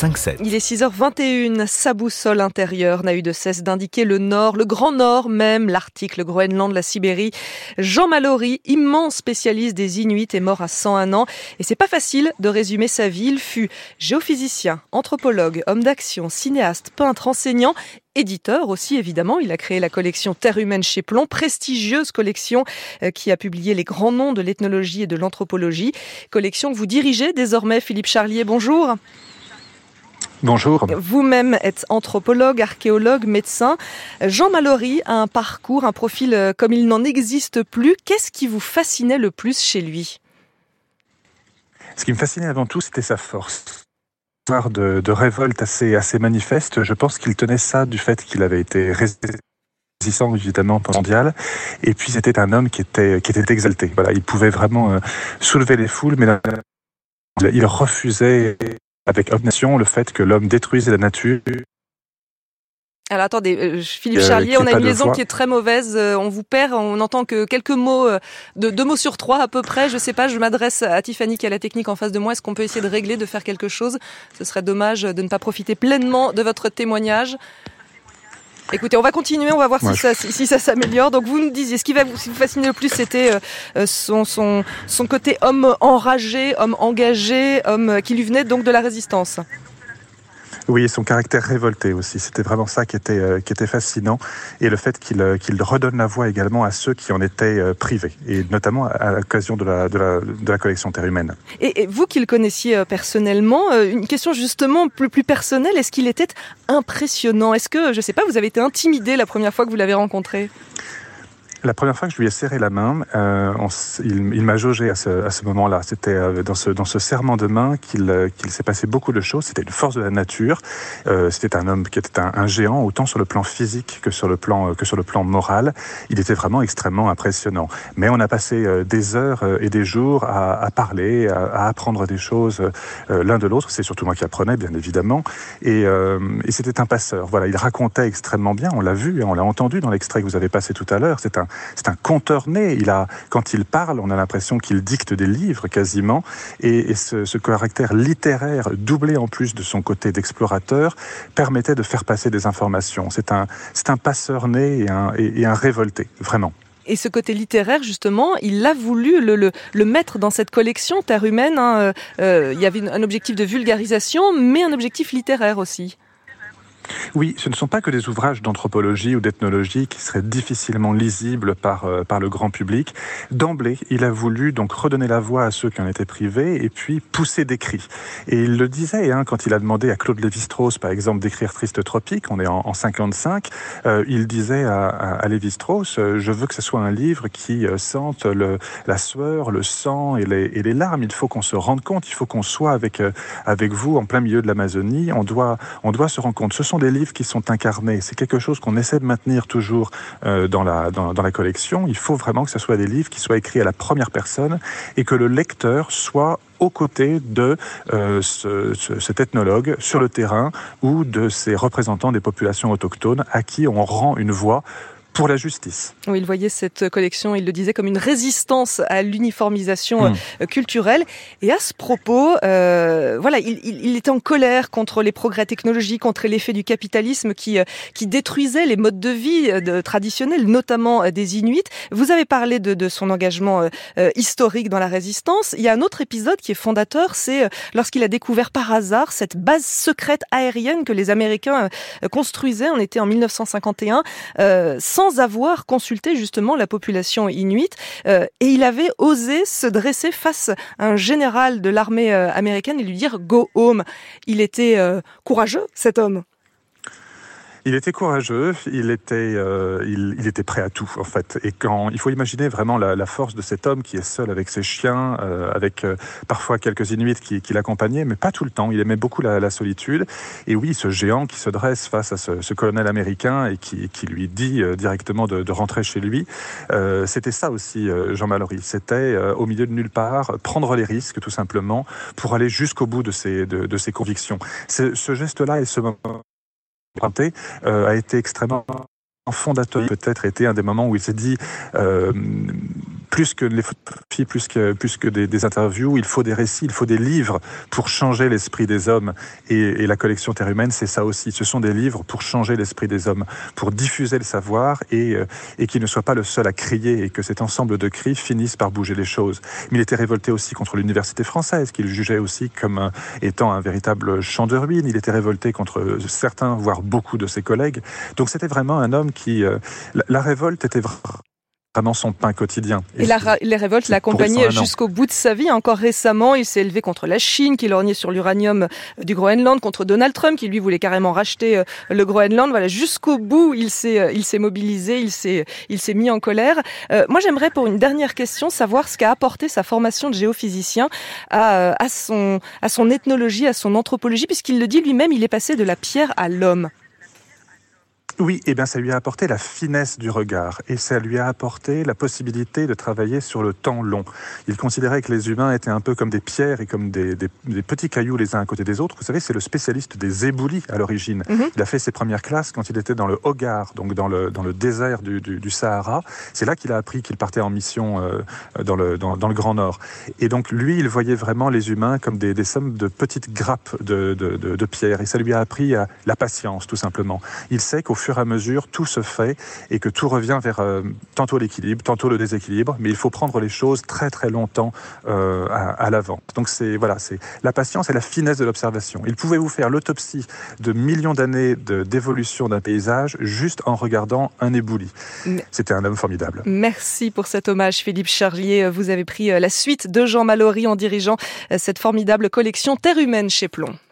Le 5-7. Il est 6h21, sa boussole intérieure n'a eu de cesse d'indiquer le nord, le grand nord même, l'Arctique, le Groenland, la Sibérie. Jean Mallory, immense spécialiste des Inuits, est mort à 101 ans et c'est pas facile de résumer sa vie. Il fut géophysicien, anthropologue, homme d'action, cinéaste, peintre, enseignant éditeur aussi évidemment. Il a créé la collection Terre humaine chez Plomb, prestigieuse collection euh, qui a publié les grands noms de l'ethnologie et de l'anthropologie. Collection que vous dirigez désormais, Philippe Charlier. Bonjour. Bonjour. Vous-même êtes anthropologue, archéologue, médecin. Jean Mallory a un parcours, un profil euh, comme il n'en existe plus. Qu'est-ce qui vous fascinait le plus chez lui? Ce qui me fascinait avant tout, c'était sa force de, de révolte assez, assez manifeste. Je pense qu'il tenait ça du fait qu'il avait été résistant évidemment mondial et puis c'était un homme qui était qui était exalté voilà il pouvait vraiment euh, soulever les foules mais il refusait avec obstination le fait que l'homme détruisait la nature alors attendez, euh, Philippe euh, Charlier, on a une liaison qui est très mauvaise, euh, on vous perd, on n'entend que quelques mots, de deux mots sur trois à peu près. Je sais pas, je m'adresse à Tiffany qui a la technique en face de moi. Est-ce qu'on peut essayer de régler, de faire quelque chose? Ce serait dommage de ne pas profiter pleinement de votre témoignage. Écoutez, on va continuer, on va voir si, ça, si, ça s'améliore. Donc vous nous disiez, ce qui va vous, fasciner le plus, c'était son, son, son côté homme enragé, homme engagé, homme qui lui venait donc de la résistance. Oui, son caractère révolté aussi. C'était vraiment ça qui était, euh, qui était fascinant. Et le fait qu'il euh, qu'il redonne la voix également à ceux qui en étaient euh, privés, et notamment à l'occasion de la, de, la, de la collection Terre humaine. Et, vous qui le connaissiez personnellement, une question justement plus, plus personnelle, est-ce qu'il était impressionnant? Est-ce que, je ne sais pas, vous avez été intimidé la première fois que vous l'avez rencontré? La première fois que je lui ai serré la main, euh, il, m'a jaugé à ce, à ce moment-là. C'était euh, dans, ce, dans ce serment de main qu'il euh, qu'il s'est passé beaucoup de choses. C'était une force de la nature. Euh, C'était un homme qui était un, géant, autant sur le plan physique que sur le plan, que sur le plan moral. Il était vraiment extrêmement impressionnant. Mais on a passé euh, des heures et des jours à, à parler, à, à, apprendre des choses l'un de l'autre. C'est surtout moi qui apprenais, bien évidemment. Et, et c'était un passeur. Voilà, il racontait extrêmement bien. On l'a vu, on l'a entendu dans l'extrait que vous avez passé tout à l'heure. C'est un c'est un conteur né. Il a, quand il parle, on a l'impression qu'il dicte des livres quasiment. Et, ce, caractère littéraire, doublé en plus de son côté d'explorateur, permettait de faire passer des informations. C'est un, c'est un passeur né et un, révolté, vraiment. Et ce côté littéraire, justement, il a voulu le, le, mettre dans cette collection Terre humaine. Hein. Euh, euh, il y avait un objectif de vulgarisation, mais un objectif littéraire aussi. Oui, ce ne sont pas que des ouvrages d'anthropologie ou d'ethnologie qui seraient difficilement lisibles par, euh, par le grand public. D'emblée, il a voulu donc redonner la voix à ceux qui en étaient privés et puis pousser des cris. Et il le disait hein, quand il a demandé à Claude Lévi-Strauss, par exemple, d'écrire Triste Tropique, on est en, en 55, euh, il disait à, à, Lévi-Strauss, euh, je veux que ce soit un livre qui sente la sueur, le sang et les, et les larmes. Il faut qu'on se rende compte, il faut qu'on soit avec, avec vous en plein milieu de l'Amazonie. On doit, on doit se rendre compte. Ce sont des livres qui sont incarnés. C'est quelque chose qu'on essaie de maintenir toujours euh, dans, la, dans, dans, la collection. Il faut vraiment que ce soit des livres qui soient écrits à la première personne et que le lecteur soit aux côtés de euh, ce, ce, cet ethnologue sur le terrain ou de ces représentants des populations autochtones à qui on rend une voix pour la justice. Oui, il voyait cette collection, il le disait, comme une résistance à l'uniformisation mmh. culturelle. Et à ce propos, euh, voilà, il, il, il, était en colère contre les progrès technologiques, contre l'effet du capitalisme qui, euh, qui détruisait les modes de vie de, traditionnels, notamment des Inuits. Vous avez parlé de, de son engagement euh, historique dans la résistance. Il y a un autre épisode qui est fondateur, c'est lorsqu'il a découvert par hasard cette base secrète aérienne que les Américains construisaient. On était en 1951, sans avoir consulté justement la population inuite euh, et il avait osé se dresser face à un général de l'armée euh, américaine et lui dire go home. Il était euh, courageux cet homme. Il était courageux, il était, euh, il, était prêt à tout en fait. Et quand il faut imaginer vraiment la, force de cet homme qui est seul avec ses chiens, euh, avec euh, parfois quelques Inuits qui, l'accompagnaient, mais pas tout le temps. Il aimait beaucoup la, solitude. Et oui, ce géant qui se dresse face à ce, colonel américain et qui, lui dit directement de, rentrer chez lui, c'était ça aussi, Jean Mallory. C'était au milieu de nulle part prendre les risques tout simplement pour aller jusqu'au bout de ses, convictions. Ce geste-là et ce moment euh, a été extrêmement fondateur peut-être été un des moments où il s'est dit euh, plus que les photographies, plus que, plus que des, interviews, il faut des récits, il faut des livres pour changer l'esprit des hommes. Et, la collection Terre humaine, c'est ça aussi. Ce sont des livres pour changer l'esprit des hommes, pour diffuser le savoir et, euh, et qu'il ne soit pas le seul à crier et que cet ensemble de cris finisse par bouger les choses. Mais il était révolté aussi contre l'université française, qu'il jugeait aussi comme étant un véritable champ de ruines. Il était révolté contre certains, voire beaucoup de ses collègues. Donc c'était vraiment un homme qui... Euh, la, la révolte était vraiment son pain quotidien. Et, la, les révoltes l'accompagnaient jusqu'au bout de sa vie. Encore récemment, il s'est élevé contre la Chine, qui lorgnait sur l'uranium euh, du Groenland, contre Donald Trump, qui lui voulait carrément racheter euh, le Groenland. Voilà, jusqu'au bout, il s'est, euh, il s'est mobilisé, il s'est, il s'est mis en colère. moi, j'aimerais pour une dernière question savoir ce qu'a apporté sa formation de géophysicien à, à son, à son ethnologie, à son anthropologie, puisqu'il le dit lui-même, il est passé de la pierre à l'homme. Oui, et eh bien ça lui a apporté la finesse du regard et ça lui a apporté la possibilité de travailler sur le temps long. Il considérait que les humains étaient un peu comme des pierres et comme des, petits cailloux les uns à côté des autres. Vous savez, c'est le spécialiste des éboulis à l'origine. Mhm. Il a fait ses premières classes quand il était dans le Hogar, donc dans le, dans le désert du, Sahara. C'est là qu'il a appris qu'il partait en mission euh, dans, le, dans, le Grand Nord. Et donc lui, il voyait vraiment les humains comme des, sommes de petites grappes de, de, pierres et ça lui a appris la patience, tout simplement. Il sait qu'au fur et à mesure, tout se fait et que tout revient vers euh, tantôt l'équilibre, tantôt le déséquilibre, mais il faut prendre les choses très très longtemps euh, à, l'avant. Donc c'est voilà, c'est la patience et la finesse de l'observation. Il pouvait vous faire l'autopsie de millions d'années d'évolution d'un paysage juste en regardant un éboulis. C'était un homme formidable. Merci pour cet hommage, Philippe Charlier. Vous avez pris euh, la suite de Jean Mallory en dirigeant cette formidable collection Terre humaine chez Plomb.